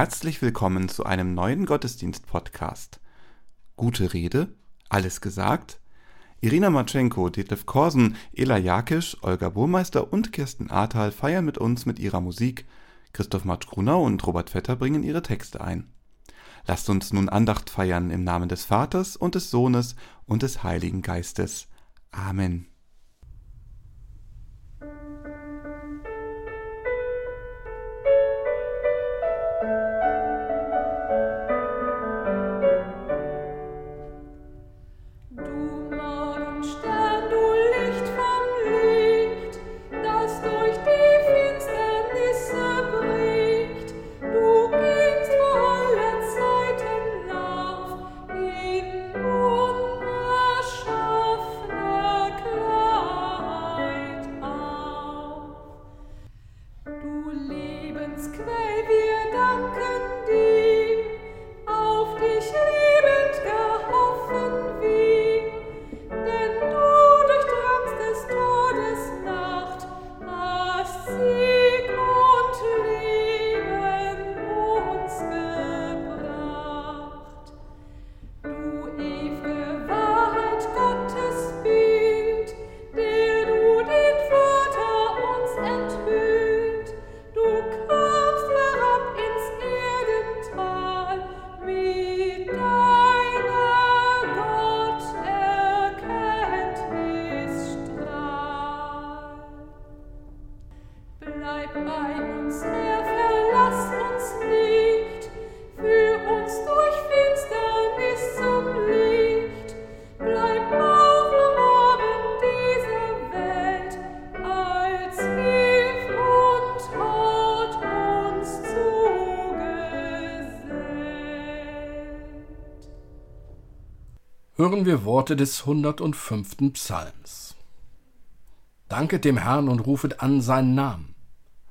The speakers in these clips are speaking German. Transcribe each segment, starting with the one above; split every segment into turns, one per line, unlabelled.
Herzlich willkommen zu einem neuen Gottesdienst-Podcast. Gute Rede, alles gesagt? Irina Matschenko, Detlef Korsen, Ela Jakisch, Olga Burmeister und Kirsten Ahrtal feiern mit uns mit ihrer Musik. Christoph Matsch-Grunau und Robert Vetter bringen ihre Texte ein. Lasst uns nun Andacht feiern im Namen des Vaters und des Sohnes und des Heiligen Geistes. Amen.
Hören wir Worte des 105. Psalms. Danket dem Herrn und rufet an seinen Namen.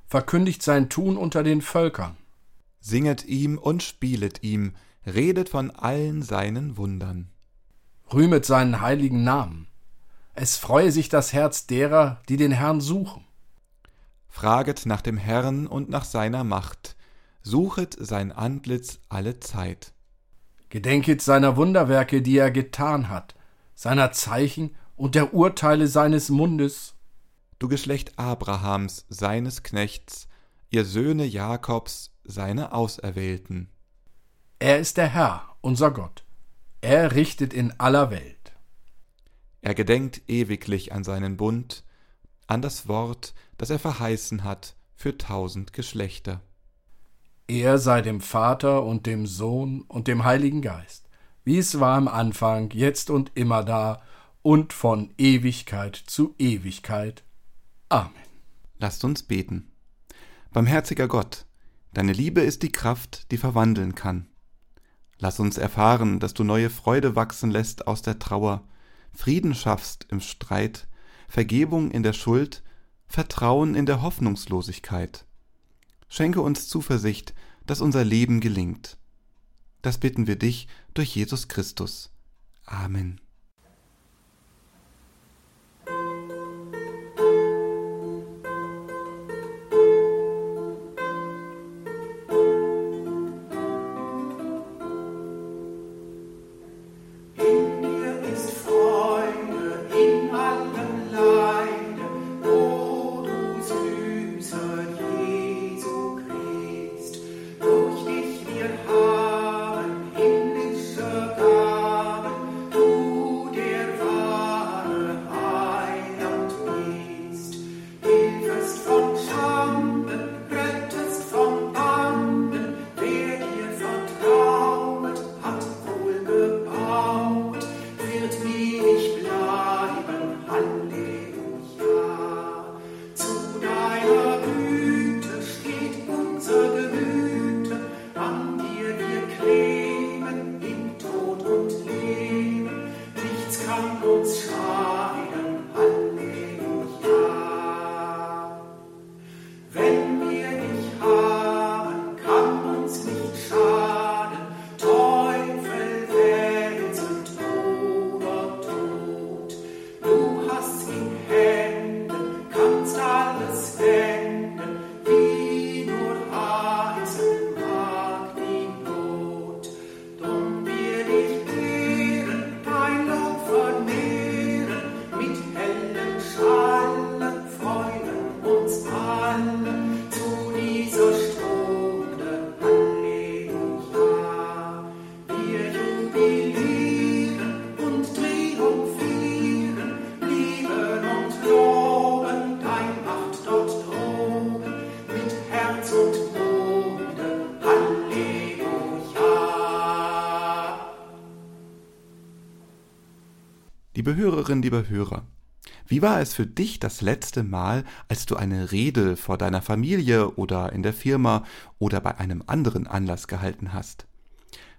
Verkündigt sein Tun unter den Völkern.
Singet ihm und spielet ihm, redet von allen seinen Wundern.
Rühmet seinen heiligen Namen. Es freue sich das Herz derer, die den Herrn suchen.
Fraget nach dem Herrn und nach seiner Macht. Suchet sein Antlitz alle Zeit.
Gedenket seiner Wunderwerke, die er getan hat, seiner Zeichen und der Urteile seines Mundes.
Du Geschlecht Abrahams, seines Knechts, ihr Söhne Jakobs, seine Auserwählten.
Er ist der Herr, unser Gott. Er richtet in aller Welt.
Er gedenkt ewiglich an seinen Bund, an das Wort, das er verheißen hat für tausend Geschlechter.
Er sei dem Vater und dem Sohn und dem Heiligen Geist, wie es war am Anfang, jetzt und immer da und von Ewigkeit zu Ewigkeit. Amen.
Lasst uns beten. Barmherziger Gott, deine Liebe ist die Kraft, die verwandeln kann. Lass uns erfahren, dass du neue Freude wachsen lässt aus der Trauer, Frieden schaffst im Streit, Vergebung in der Schuld, Vertrauen in der Hoffnungslosigkeit. Schenke uns Zuversicht, dass unser Leben gelingt. Das bitten wir dich durch Jesus Christus. Amen.
Hörerin, lieber Hörer, wie war es für dich das letzte Mal, als du eine Rede vor deiner Familie oder in der Firma oder bei einem anderen Anlass gehalten hast?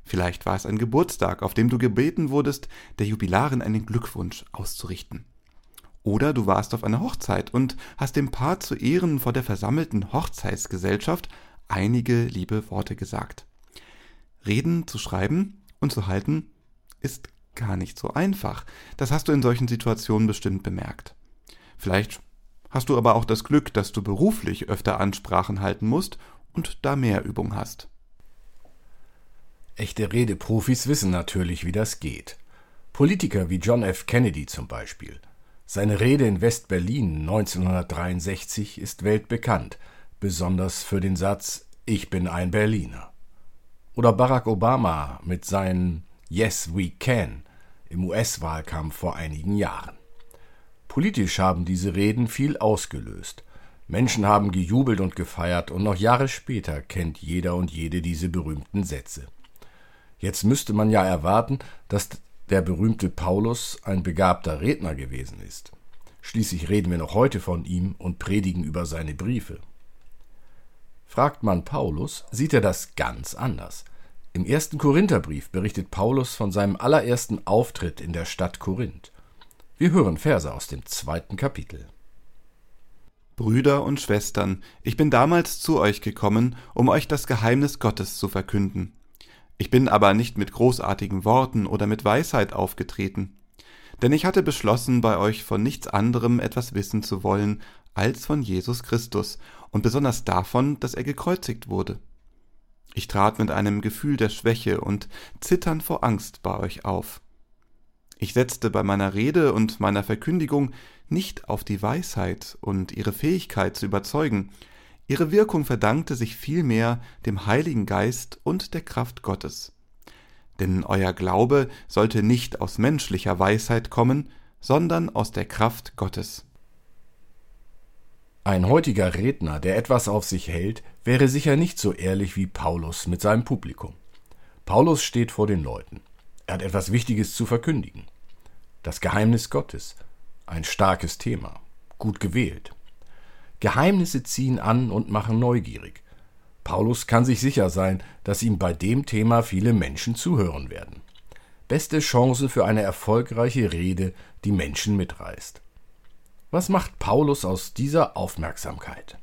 Vielleicht war es ein Geburtstag, auf dem du gebeten wurdest, der Jubilarin einen Glückwunsch auszurichten. Oder du warst auf einer Hochzeit und hast dem Paar zu Ehren vor der versammelten Hochzeitsgesellschaft einige liebe Worte gesagt. Reden zu schreiben und zu halten ist gar nicht so einfach. Das hast du in solchen Situationen bestimmt bemerkt. Vielleicht hast du aber auch das Glück, dass du beruflich öfter Ansprachen halten musst und da mehr Übung hast.
Echte Redeprofis wissen natürlich, wie das geht. Politiker wie John F. Kennedy zum Beispiel. Seine Rede in West-Berlin 1963 ist weltbekannt, besonders für den Satz Ich bin ein Berliner. Oder Barack Obama mit seinen Yes, we can im US-Wahlkampf vor einigen Jahren. Politisch haben diese Reden viel ausgelöst. Menschen haben gejubelt und gefeiert, und noch Jahre später kennt jeder und jede diese berühmten Sätze. Jetzt müsste man ja erwarten, dass der berühmte Paulus ein begabter Redner gewesen ist. Schließlich reden wir noch heute von ihm und predigen über seine Briefe. Fragt man Paulus, sieht er das ganz anders. Im ersten Korintherbrief berichtet Paulus von seinem allerersten Auftritt in der Stadt Korinth. Wir hören Verse aus dem zweiten Kapitel.
Brüder und Schwestern, ich bin damals zu euch gekommen, um euch das Geheimnis Gottes zu verkünden. Ich bin aber nicht mit großartigen Worten oder mit Weisheit aufgetreten, denn ich hatte beschlossen, bei euch von nichts anderem etwas wissen zu wollen als von Jesus Christus und besonders davon, dass er gekreuzigt wurde. Ich trat mit einem Gefühl der Schwäche und Zittern vor Angst bei euch auf. Ich setzte bei meiner Rede und meiner Verkündigung nicht auf die Weisheit und ihre Fähigkeit zu überzeugen, ihre Wirkung verdankte sich vielmehr dem Heiligen Geist und der Kraft Gottes. Denn euer Glaube sollte nicht aus menschlicher Weisheit kommen, sondern aus der Kraft Gottes.
Ein heutiger Redner, der etwas auf sich hält, wäre sicher nicht so ehrlich wie Paulus mit seinem Publikum. Paulus steht vor den Leuten. Er hat etwas Wichtiges zu verkündigen. Das Geheimnis Gottes. Ein starkes Thema. Gut gewählt. Geheimnisse ziehen an und machen neugierig. Paulus kann sich sicher sein, dass ihm bei dem Thema viele Menschen zuhören werden. Beste Chance für eine erfolgreiche Rede, die Menschen mitreißt. Was macht Paulus aus dieser Aufmerksamkeit?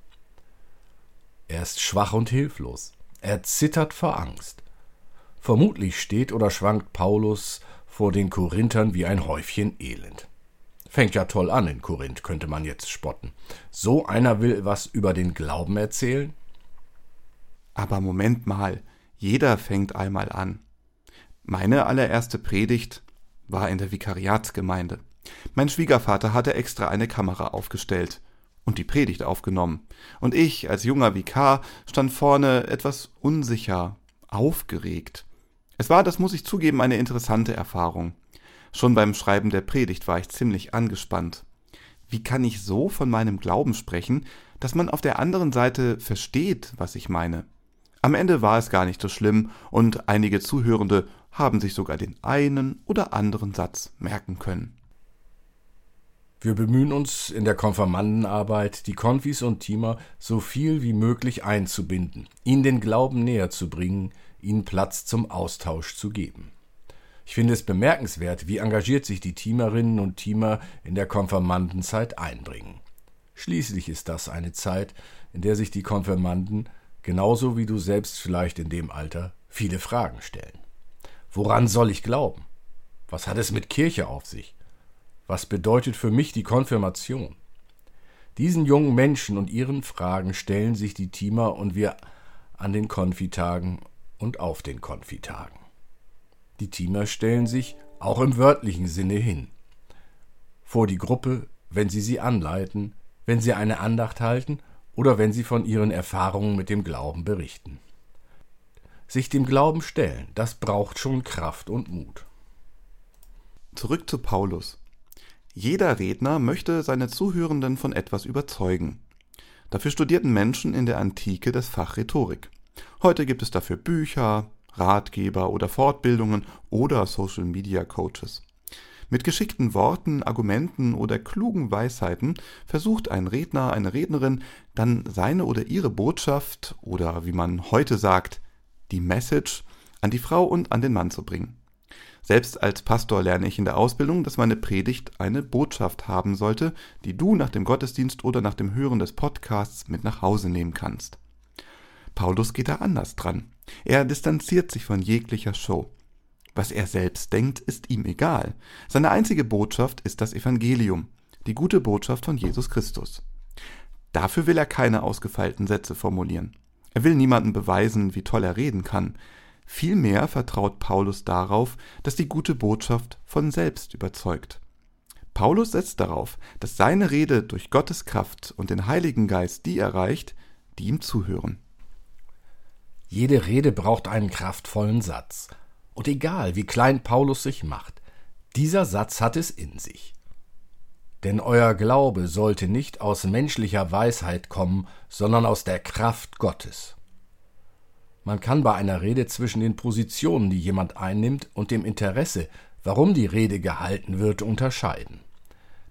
Er ist schwach und hilflos. Er zittert vor Angst. Vermutlich steht oder schwankt Paulus vor den Korinthern wie ein Häufchen Elend. Fängt ja toll an in Korinth, könnte man jetzt spotten. So einer will was über den Glauben erzählen?
Aber Moment mal, jeder fängt einmal an. Meine allererste Predigt war in der Vikariatsgemeinde. Mein Schwiegervater hatte extra eine Kamera aufgestellt und die Predigt aufgenommen, und ich als junger Vikar stand vorne etwas unsicher, aufgeregt. Es war, das muss ich zugeben, eine interessante Erfahrung. Schon beim Schreiben der Predigt war ich ziemlich angespannt. Wie kann ich so von meinem Glauben sprechen, dass man auf der anderen Seite versteht, was ich meine? Am Ende war es gar nicht so schlimm, und einige Zuhörende haben sich sogar den einen oder anderen Satz merken können.
Wir bemühen uns in der Konfirmandenarbeit, die Konfis und Teamer so viel wie möglich einzubinden, ihnen den Glauben näher zu bringen, ihnen Platz zum Austausch zu geben. Ich finde es bemerkenswert, wie engagiert sich die Teamerinnen und Teamer in der Konfirmandenzeit einbringen. Schließlich ist das eine Zeit, in der sich die Konfirmanden, genauso wie du selbst vielleicht in dem Alter, viele Fragen stellen. Woran soll ich glauben? Was hat es mit Kirche auf sich? Was bedeutet für mich die Konfirmation? Diesen jungen Menschen und ihren Fragen stellen sich die Teamer und wir an den Konfitagen und auf den Konfitagen. Die Teamer stellen sich auch im wörtlichen Sinne hin. Vor die Gruppe, wenn sie sie anleiten, wenn sie eine Andacht halten oder wenn sie von ihren Erfahrungen mit dem Glauben berichten. Sich dem Glauben stellen, das braucht schon Kraft und Mut.
Zurück zu Paulus. Jeder Redner möchte seine Zuhörenden von etwas überzeugen. Dafür studierten Menschen in der Antike das Fach Rhetorik. Heute gibt es dafür Bücher, Ratgeber oder Fortbildungen oder Social Media Coaches. Mit geschickten Worten, Argumenten oder klugen Weisheiten versucht ein Redner, eine Rednerin dann seine oder ihre Botschaft oder wie man heute sagt, die Message an die Frau und an den Mann zu bringen. Selbst als Pastor lerne ich in der Ausbildung, dass meine Predigt eine Botschaft haben sollte, die du nach dem Gottesdienst oder nach dem Hören des Podcasts mit nach Hause nehmen kannst. Paulus geht da anders dran. Er distanziert sich von jeglicher Show. Was er selbst denkt, ist ihm egal. Seine einzige Botschaft ist das Evangelium, die gute Botschaft von Jesus Christus. Dafür will er keine ausgefeilten Sätze formulieren. Er will niemandem beweisen, wie toll er reden kann. Vielmehr vertraut Paulus darauf, dass die gute Botschaft von selbst überzeugt. Paulus setzt darauf, dass seine Rede durch Gottes Kraft und den Heiligen Geist die erreicht, die ihm zuhören.
Jede Rede braucht einen kraftvollen Satz. Und egal, wie klein Paulus sich macht, dieser Satz hat es in sich. Denn euer Glaube sollte nicht aus menschlicher Weisheit kommen, sondern aus der Kraft Gottes. Man kann bei einer Rede zwischen den Positionen, die jemand einnimmt, und dem Interesse, warum die Rede gehalten wird, unterscheiden.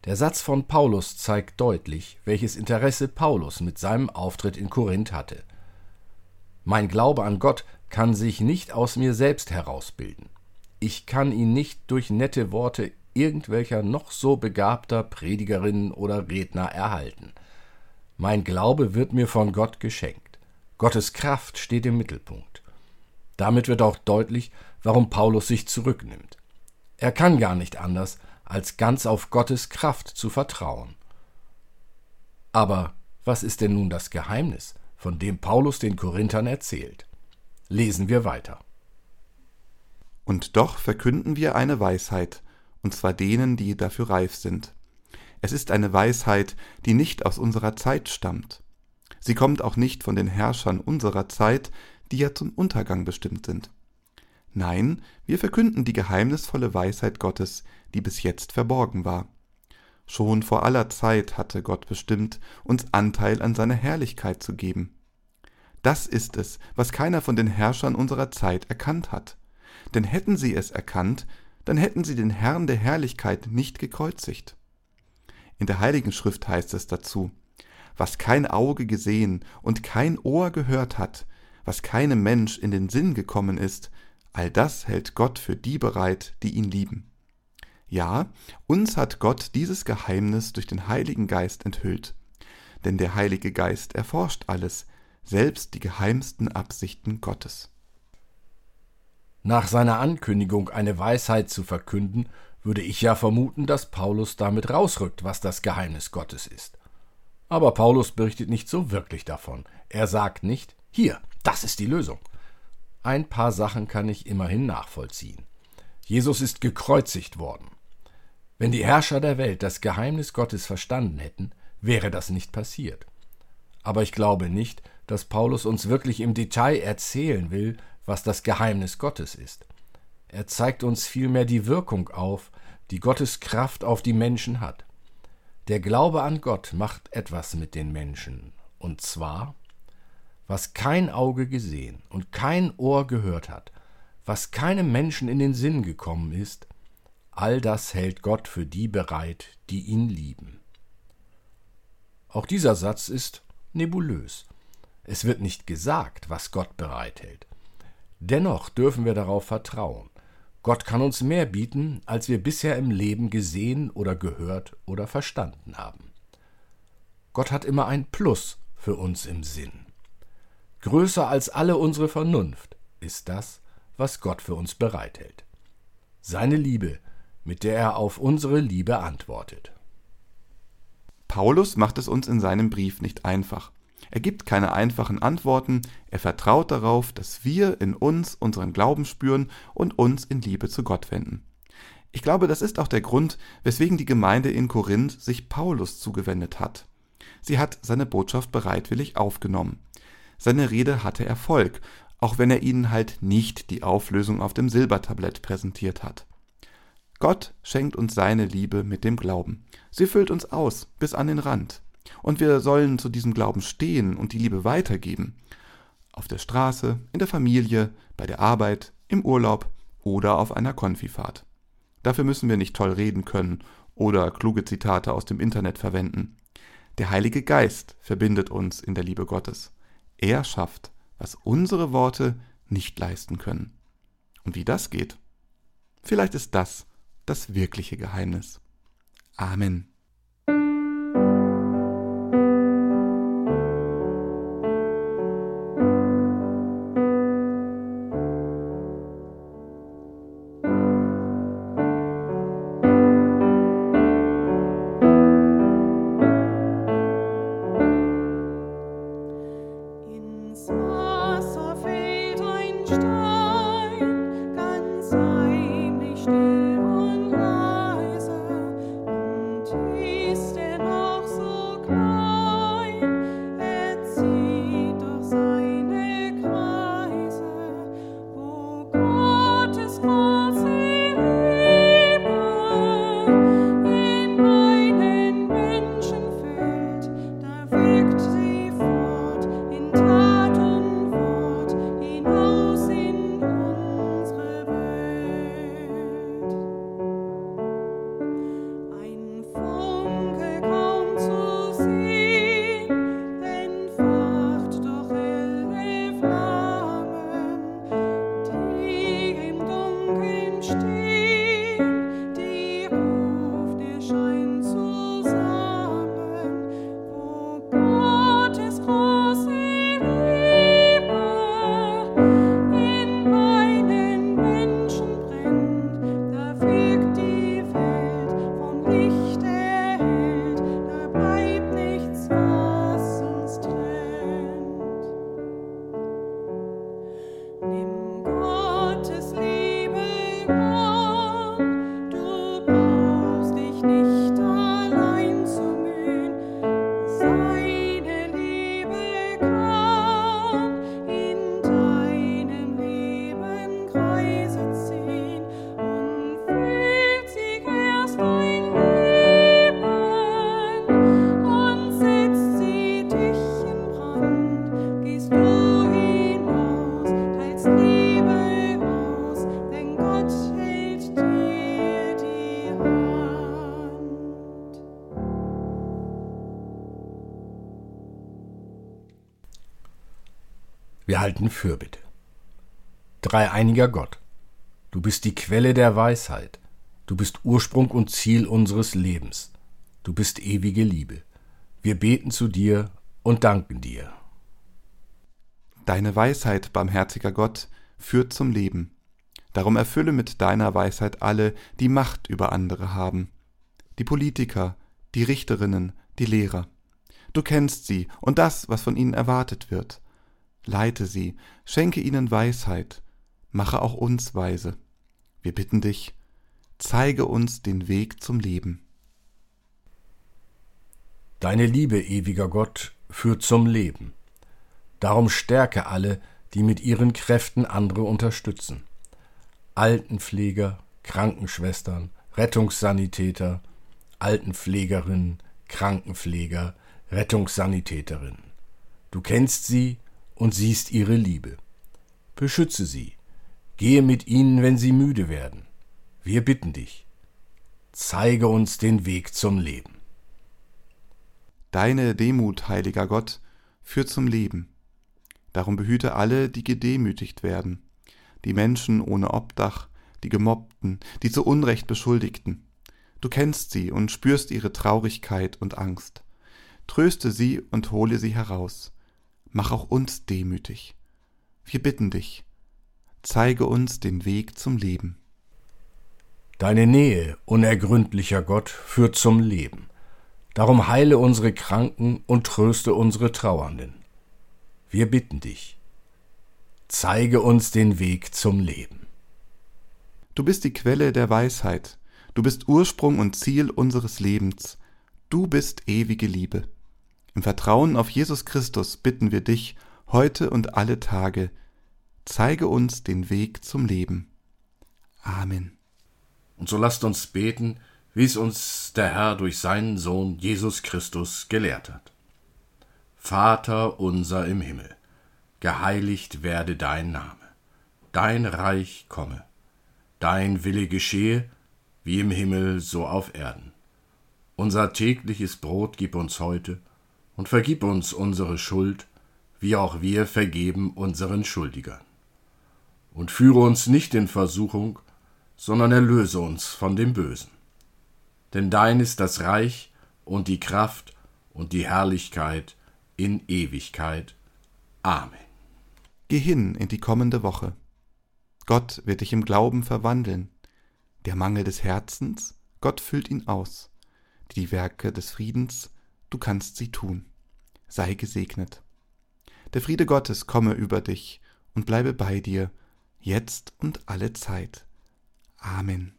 Der Satz von Paulus zeigt deutlich, welches Interesse Paulus mit seinem Auftritt in Korinth hatte. Mein Glaube an Gott kann sich nicht aus mir selbst herausbilden. Ich kann ihn nicht durch nette Worte irgendwelcher noch so begabter Predigerin oder Redner erhalten. Mein Glaube wird mir von Gott geschenkt. Gottes Kraft steht im Mittelpunkt. Damit wird auch deutlich, warum Paulus sich zurücknimmt. Er kann gar nicht anders, als ganz auf Gottes Kraft zu vertrauen. Aber was ist denn nun das Geheimnis, von dem Paulus den Korinthern erzählt? Lesen wir weiter.
Und doch verkünden wir eine Weisheit, und zwar denen, die dafür reif sind. Es ist eine Weisheit, die nicht aus unserer Zeit stammt. Sie kommt auch nicht von den Herrschern unserer Zeit, die ja zum Untergang bestimmt sind. Nein, wir verkünden die geheimnisvolle Weisheit Gottes, die bis jetzt verborgen war. Schon vor aller Zeit hatte Gott bestimmt, uns Anteil an seiner Herrlichkeit zu geben. Das ist es, was keiner von den Herrschern unserer Zeit erkannt hat. Denn hätten sie es erkannt, dann hätten sie den Herrn der Herrlichkeit nicht gekreuzigt. In der Heiligen Schrift heißt es dazu, was kein Auge gesehen und kein Ohr gehört hat, was keinem Mensch in den Sinn gekommen ist, all das hält Gott für die bereit, die ihn lieben. Ja, uns hat Gott dieses Geheimnis durch den Heiligen Geist enthüllt. Denn der Heilige Geist erforscht alles, selbst die geheimsten Absichten Gottes.
Nach seiner Ankündigung, eine Weisheit zu verkünden, würde ich ja vermuten, dass Paulus damit rausrückt, was das Geheimnis Gottes ist. Aber Paulus berichtet nicht so wirklich davon. Er sagt nicht, hier, das ist die Lösung. Ein paar Sachen kann ich immerhin nachvollziehen. Jesus ist gekreuzigt worden. Wenn die Herrscher der Welt das Geheimnis Gottes verstanden hätten, wäre das nicht passiert. Aber ich glaube nicht, dass Paulus uns wirklich im Detail erzählen will, was das Geheimnis Gottes ist. Er zeigt uns vielmehr die Wirkung auf, die Gottes Kraft auf die Menschen hat. Der Glaube an Gott macht etwas mit den Menschen, und zwar, was kein Auge gesehen und kein Ohr gehört hat, was keinem Menschen in den Sinn gekommen ist, all das hält Gott für die bereit, die ihn lieben. Auch dieser Satz ist nebulös. Es wird nicht gesagt, was Gott bereithält. Dennoch dürfen wir darauf vertrauen. Gott kann uns mehr bieten, als wir bisher im Leben gesehen oder gehört oder verstanden haben. Gott hat immer ein Plus für uns im Sinn. Größer als alle unsere Vernunft ist das, was Gott für uns bereithält. Seine Liebe, mit der er auf unsere Liebe antwortet.
Paulus macht es uns in seinem Brief nicht einfach. Er gibt keine einfachen Antworten, er vertraut darauf, dass wir in uns unseren Glauben spüren und uns in Liebe zu Gott wenden. Ich glaube, das ist auch der Grund, weswegen die Gemeinde in Korinth sich Paulus zugewendet hat. Sie hat seine Botschaft bereitwillig aufgenommen. Seine Rede hatte Erfolg, auch wenn er ihnen halt nicht die Auflösung auf dem Silbertablett präsentiert hat. Gott schenkt uns seine Liebe mit dem Glauben. Sie füllt uns aus bis an den Rand. Und wir sollen zu diesem Glauben stehen und die Liebe weitergeben. Auf der Straße, in der Familie, bei der Arbeit, im Urlaub oder auf einer Konfifahrt.
Dafür müssen wir nicht toll reden können oder kluge Zitate aus dem Internet verwenden. Der Heilige Geist verbindet uns in der Liebe Gottes. Er schafft, was unsere Worte nicht leisten können. Und wie das geht? Vielleicht ist das das wirkliche Geheimnis. Amen.
Wir halten Fürbitte. Dreieiniger Gott, du bist die Quelle der Weisheit, du bist Ursprung und Ziel unseres Lebens, du bist ewige Liebe. Wir beten zu dir und danken dir.
Deine Weisheit, barmherziger Gott, führt zum Leben. Darum erfülle mit deiner Weisheit alle, die Macht über andere haben. Die Politiker, die Richterinnen, die Lehrer. Du kennst sie und das, was von ihnen erwartet wird leite sie, schenke ihnen Weisheit, mache auch uns weise. Wir bitten dich, zeige uns den Weg zum Leben.
Deine Liebe, ewiger Gott, führt zum Leben. Darum stärke alle, die mit ihren Kräften andere unterstützen. Altenpfleger, Krankenschwestern, Rettungssanitäter, Altenpflegerinnen, Krankenpfleger, Rettungssanitäterinnen. Du kennst sie und siehst ihre Liebe. Beschütze sie, gehe mit ihnen, wenn sie müde werden. Wir bitten dich, zeige uns den Weg zum Leben.
Deine Demut, heiliger Gott, führt zum Leben. Darum behüte alle, die gedemütigt werden, die Menschen ohne Obdach, die Gemobbten, die zu Unrecht Beschuldigten. Du kennst sie und spürst ihre Traurigkeit und Angst. Tröste sie und hole sie heraus mach auch uns demütig. Wir bitten dich, zeige uns den Weg zum Leben.
Deine Nähe, unergründlicher Gott, führt zum Leben. Darum heile unsere Kranken und tröste unsere Trauernden. Wir bitten dich, zeige uns den Weg zum Leben.
Du bist die Quelle der Weisheit, du bist Ursprung und Ziel unseres Lebens, du bist ewige Liebe. Im Vertrauen auf Jesus Christus bitten wir dich heute und alle Tage, zeige uns den Weg zum Leben. Amen.
Und so lasst uns beten, wie es uns der Herr durch seinen Sohn Jesus Christus gelehrt hat. Vater unser im Himmel, geheiligt werde dein Name, dein Reich komme, dein Wille geschehe, wie im Himmel so auf Erden. Unser tägliches Brot gib uns heute und vergib uns unsere Schuld, wie auch wir vergeben unseren Schuldigern. Und führe uns nicht in Versuchung, sondern erlöse uns von dem Bösen. Denn dein ist das Reich und die Kraft und die Herrlichkeit in Ewigkeit. Amen.
Geh hin in die kommende Woche. Gott wird dich im Glauben verwandeln. Der Mangel des Herzens, Gott füllt ihn aus. Die Werke des Friedens, du kannst sie tun. Sei gesegnet. Der Friede Gottes komme über dich und bleibe bei dir, jetzt und alle Zeit. Amen.